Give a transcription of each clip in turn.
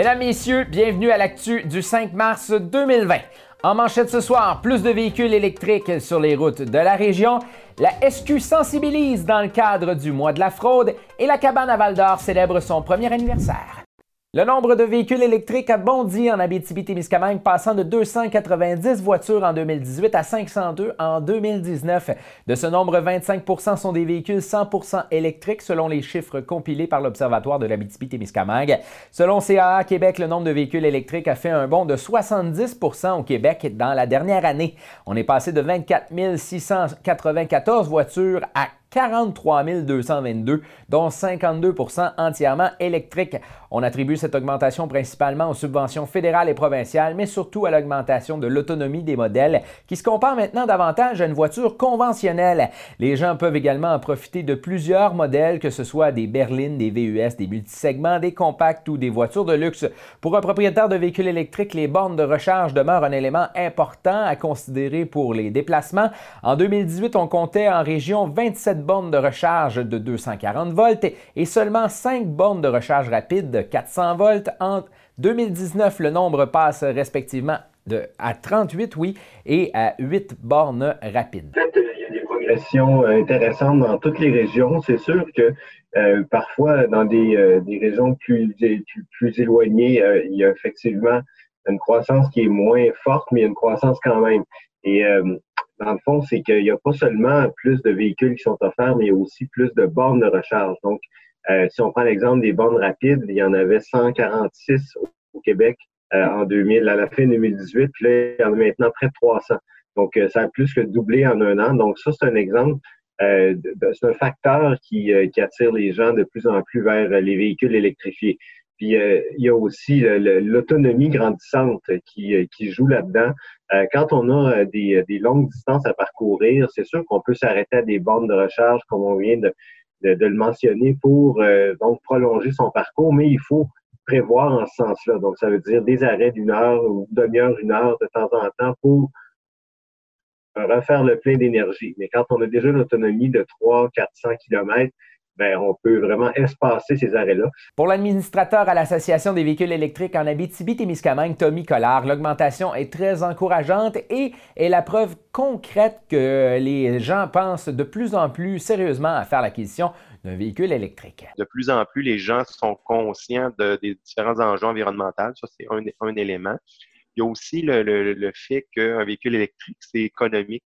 Mesdames, Messieurs, bienvenue à l'actu du 5 mars 2020. En manchette ce soir, plus de véhicules électriques sur les routes de la région. La SQ sensibilise dans le cadre du mois de la fraude et la cabane à Val d'Or célèbre son premier anniversaire. Le nombre de véhicules électriques a bondi en Abitibi-Témiscamingue, passant de 290 voitures en 2018 à 502 en 2019. De ce nombre, 25% sont des véhicules 100% électriques, selon les chiffres compilés par l'Observatoire de l'Abitibi-Témiscamingue. Selon CAA Québec, le nombre de véhicules électriques a fait un bond de 70 au Québec dans la dernière année. On est passé de 24 694 voitures à 43 222, dont 52% entièrement électriques. On attribue cette augmentation principalement aux subventions fédérales et provinciales, mais surtout à l'augmentation de l'autonomie des modèles qui se comparent maintenant davantage à une voiture conventionnelle. Les gens peuvent également en profiter de plusieurs modèles, que ce soit des berlines, des VUS, des multisegments, des compacts ou des voitures de luxe. Pour un propriétaire de véhicule électrique, les bornes de recharge demeurent un élément important à considérer pour les déplacements. En 2018, on comptait en région 27 bornes de recharge de 240 volts et seulement 5 bornes de recharge rapide de 400 volts. En 2019, le nombre passe respectivement de, à 38, oui, et à 8 bornes rapides. Il y a des progressions euh, intéressantes dans toutes les régions. C'est sûr que euh, parfois, dans des, euh, des régions plus, plus, éloignées, il y a effectivement une croissance qui est moins forte, mais une croissance quand même. Et dans le fond, c'est qu'il n'y a pas seulement plus de véhicules qui sont offerts, mais il y a aussi plus de bornes de recharge. Donc, euh, si on prend l'exemple des bornes rapides, il y en avait 146 au, Québec euh, en 2000, à la fin 2018, puis là, il y en a maintenant près de 300. Donc, euh, ça a plus que doublé en un an. Donc, ça, c'est un exemple. c'est un facteur qui, qui attire les gens de plus en plus vers les véhicules électrifiés. Puis euh, il y a aussi l'autonomie grandissante qui, euh, joue là-dedans. Euh, quand on a des, longues distances à parcourir, c'est sûr qu'on peut s'arrêter à des bornes de recharge, comme on vient de, de, le mentionner, pour donc prolonger son parcours, mais il faut prévoir en ce sens-là. Donc, ça veut dire des arrêts d'une heure ou demi-heure, une heure de temps en temps pour refaire le plein d'énergie. Mais quand on a déjà une autonomie de 300-400 km, ben, on peut vraiment espacer ces arrêts-là. Pour l'administrateur à l'Association des véhicules électriques en Abitibi-Témiscamingue, Tommy Collard, l'augmentation est très encourageante et est la preuve concrète que les gens pensent de plus en plus sérieusement à faire l'acquisition d'un véhicule électrique. De plus en plus, les gens sont conscients des différents enjeux environnementaux. Ça, c'est un, élément. Il y a aussi le, le fait qu'un véhicule électrique, c'est économique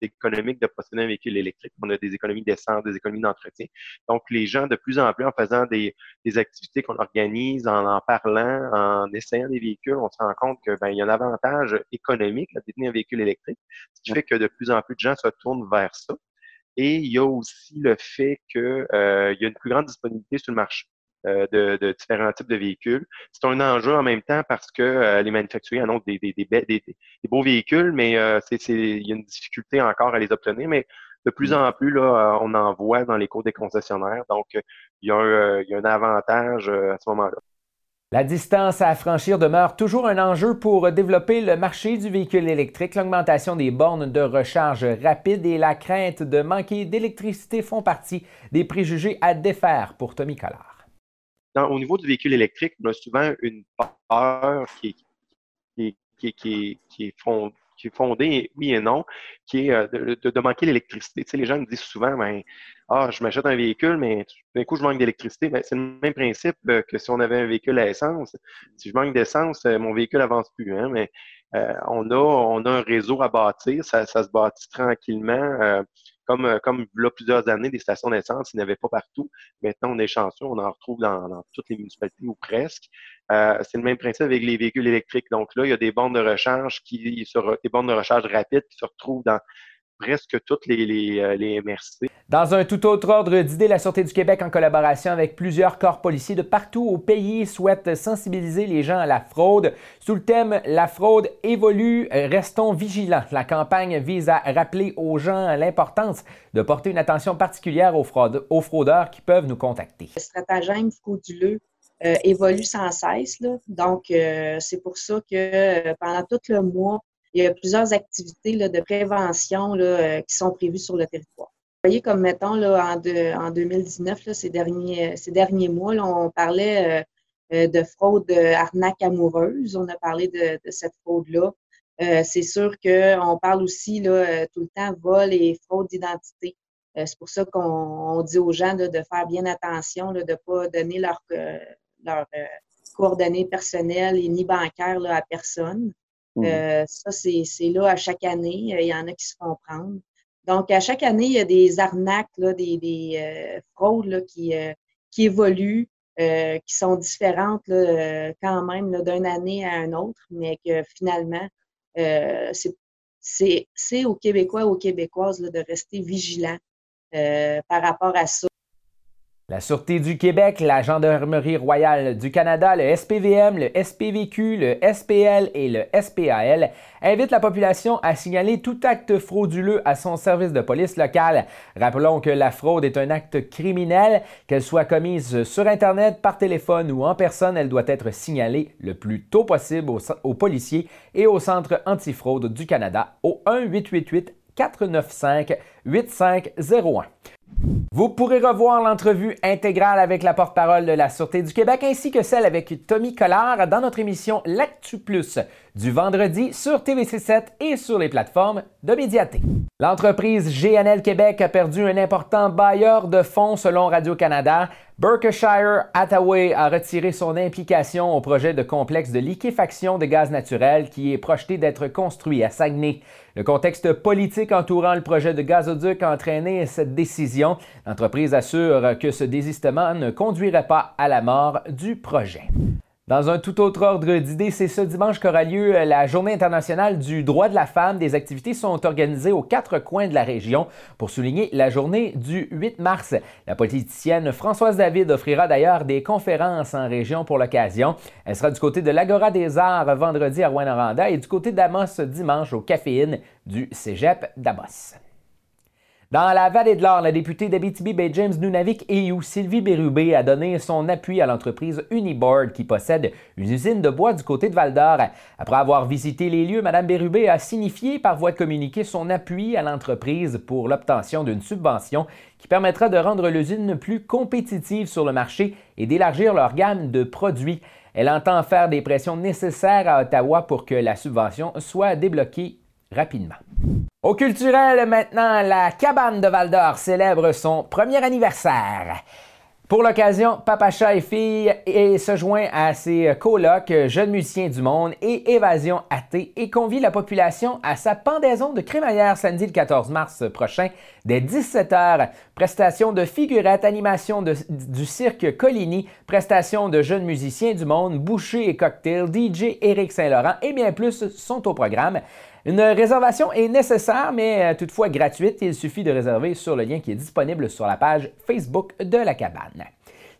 économique de posséder un véhicule électrique. On a des économies d'essence, des économies d'entretien. Donc, les gens, de plus en plus, en faisant des, activités qu'on organise, en en parlant, en essayant des véhicules, on se rend compte qu'il ben, y a un avantage économique à détenir un véhicule électrique, ce qui fait que de plus en plus de gens se tournent vers ça. Et il y a aussi le fait qu'il euh, y a une plus grande disponibilité sur le marché. Euh, de, différents types de véhicules. C'est un enjeu en même temps parce que euh, les manufacturiers annoncent des, des, des, beaux véhicules, mais euh, c'est, il y a une difficulté encore à les obtenir. Mais de plus en plus, là, on en voit dans les cours des concessionnaires. Donc, il y a un, il y a un avantage à ce moment-là. La distance à franchir demeure toujours un enjeu pour développer le marché du véhicule électrique. L'augmentation des bornes de recharge rapide et la crainte de manquer d'électricité font partie des préjugés à défaire pour Tommy Collard au niveau du véhicule électrique, on a souvent une peur qui est, fondée, oui et non, qui est euh, de, manquer l'électricité. Les gens me disent souvent, ben, ah, je m'achète un véhicule, mais d'un coup, je manque d'électricité. Ben, c'est le même principe euh, que si on avait un véhicule à essence. Si je manque d'essence, euh, mon véhicule avance plus. Hein, mais on, a, un réseau à bâtir, ça se bâtit tranquillement. Comme, euh, comme là, plusieurs années, des stations d'essence, il n'y avait pas partout. Maintenant, on est chanceux, on en retrouve dans, toutes les municipalités ou presque. Euh, c'est le même principe avec les véhicules électriques. Donc là, il y a des bornes de recharge qui, des bornes de recharge rapides qui se retrouvent dans presque toutes les, les, euh, MRC. Dans un tout autre ordre d'idées, la Sûreté du Québec, en collaboration avec plusieurs corps policiers de partout au pays, souhaite sensibiliser les gens à la fraude. Sous le thème La fraude évolue, restons vigilants. La campagne vise à rappeler aux gens l'importance de porter une attention particulière aux, aux fraudeurs qui peuvent nous contacter. Le stratagème frauduleux euh, évolue sans cesse. Donc, euh, c'est pour ça que pendant tout le mois, il y a plusieurs activités de prévention euh, qui sont prévues sur le territoire. Vous voyez, comme mettons, en, en 2019, ces, derniers, ces derniers mois, on parlait euh, de fraude arnaque amoureuse. On a parlé de, cette fraude-là. c'est sûr qu'on parle aussi tout le temps vol et fraude d'identité. c'est pour ça qu'on dit aux gens de faire bien attention, de ne pas donner leurs leur, coordonnées personnelles et ni bancaires à personne. Mmh. ça, c'est là à chaque année. Il y en a qui se font prendre. Donc, à chaque année, il y a des arnaques, des, des euh, fraudes qui, euh, qui évoluent, euh, qui sont différentes quand même d'une année à une autre, mais que finalement, c'est aux Québécois et aux Québécoises de rester vigilants par rapport à ça. La Sûreté du Québec, la Gendarmerie royale du Canada, le SPVM, le SPVQ, le SPL et le SPAL invitent la population à signaler tout acte frauduleux à son service de police local. Rappelons que la fraude est un acte criminel, qu'elle soit commise sur Internet, par téléphone ou en personne, elle doit être signalée le plus tôt possible aux, policiers et au Centre antifraude du Canada au 1 888 495 8501. Vous pourrez revoir l'entrevue intégrale avec la porte-parole de la Sûreté du Québec ainsi que celle avec Tommy Collard dans notre émission L'Actu Plus du vendredi sur TVC7 et sur les plateformes de médiaté. L'entreprise GNL Québec a perdu un important bailleur de fonds selon Radio-Canada. Berkshire Hathaway a retiré son implication au projet de complexe de liquéfaction de gaz naturel qui est projeté d'être construit à Saguenay. Le contexte politique entourant le projet de gazoduc a entraîné cette décision. L'entreprise assure que ce désistement ne conduirait pas à la mort du projet. Dans un tout autre ordre d'idées, c'est ce dimanche qu'aura lieu la Journée internationale du droit de la femme. Des activités sont organisées aux quatre coins de la région pour souligner la journée du 8 mars. La politicienne Françoise David offrira d'ailleurs des conférences en région pour l'occasion. Elle sera du côté de l'Agora des Arts vendredi à rouen et du côté d'Amos dimanche au Caféine du Cégep d'Amos. Dans la vallée de l'Or, la députée d'Abitibi Bay James Nunavik et ou Sylvie Bérubé a donné son appui à l'entreprise Uniboard qui possède une usine de bois du côté de Val d'Or. Après avoir visité les lieux, Mme Bérubé a signifié par voie de communiqué son appui à l'entreprise pour l'obtention d'une subvention qui permettra de rendre l'usine plus compétitive sur le marché et d'élargir leur gamme de produits. Elle entend faire des pressions nécessaires à Ottawa pour que la subvention soit débloquée rapidement. Au culturel, maintenant, la cabane de Val d'Or célèbre son premier anniversaire. Pour l'occasion, Papa Chat et Fille se joint à ses colocs Jeunes musiciens du monde et Évasion athée et convie la population à sa pendaison de crémaillère samedi le 14 mars prochain dès 17h. Prestation de figurettes, animation du cirque Coligny, prestation de jeunes musiciens du monde, boucher et cocktail, DJ Éric Saint-Laurent et bien plus sont au programme. Une réservation est nécessaire, mais euh, toutefois gratuite. Il suffit de réserver sur le lien qui est disponible sur la page Facebook de la cabane.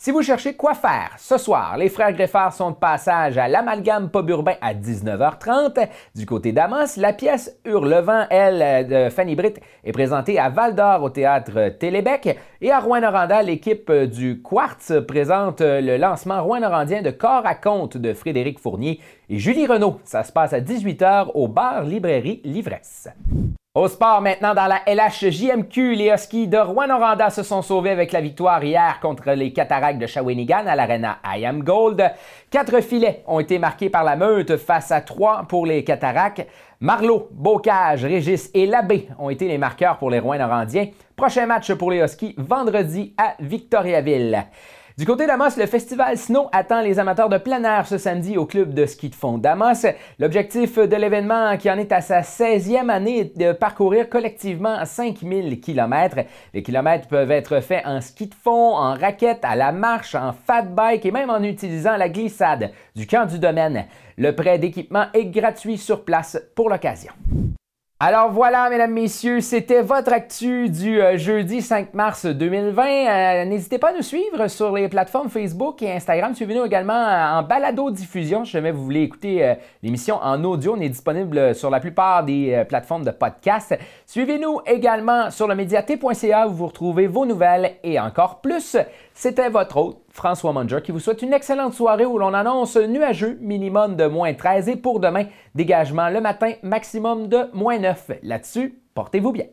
Si vous cherchez quoi faire ce soir, les frères Greffard sont de passage à l'Amalgame Pub Urbain à 19h30. Du côté d'Amos, la pièce Hurlevent, elle, de Fanny Britt, est présentée à Val d'Or au théâtre Télébec. Et à Rouen-Noranda, l'équipe du Quartz présente le lancement rouen-norandien de Corps à compte de Frédéric Fournier et Julie Renault. Ça se passe à 18h au bar Librairie Livresse. Au sport maintenant dans la LHJMQ, les Huskies de Rouen-Noranda se sont sauvés avec la victoire hier contre les Cataractes de Shawinigan à l'arena I Gold. Quatre filets ont été marqués par la meute face à trois pour les Cataractes. Marlot, Bocage, Régis et Labbé ont été les marqueurs pour les Rouen-Norandiens. Prochain match pour les Huskies vendredi à Victoriaville. Du côté d'Amos, le festival Snow attend les amateurs de plein air ce samedi au club de ski de fond d'Amos. L'objectif de l'événement, qui en est à sa 16e année, est de parcourir collectivement 5000 km. Les kilomètres peuvent être faits en ski de fond, en raquette, à la marche, en fat bike et même en utilisant la glissade du camp du domaine. Le prêt d'équipement est gratuit sur place pour l'occasion. Alors voilà, mesdames, messieurs, c'était votre actu du euh, jeudi 5 mars 2020. Euh, n'hésitez pas à nous suivre sur les plateformes Facebook et Instagram. Suivez-nous également en balado-diffusion si jamais vous voulez écouter euh, l'émission en audio. On est disponible sur la plupart des plateformes de podcast. Suivez-nous également sur le médiaté.ca où vous retrouvez vos nouvelles et encore plus. C'était votre hôte, François Munger, qui vous souhaite une excellente soirée où l'on annonce nuageux, minimum de moins 13 et pour demain, dégagement le matin, maximum de moins 9. Là-dessus, portez-vous bien.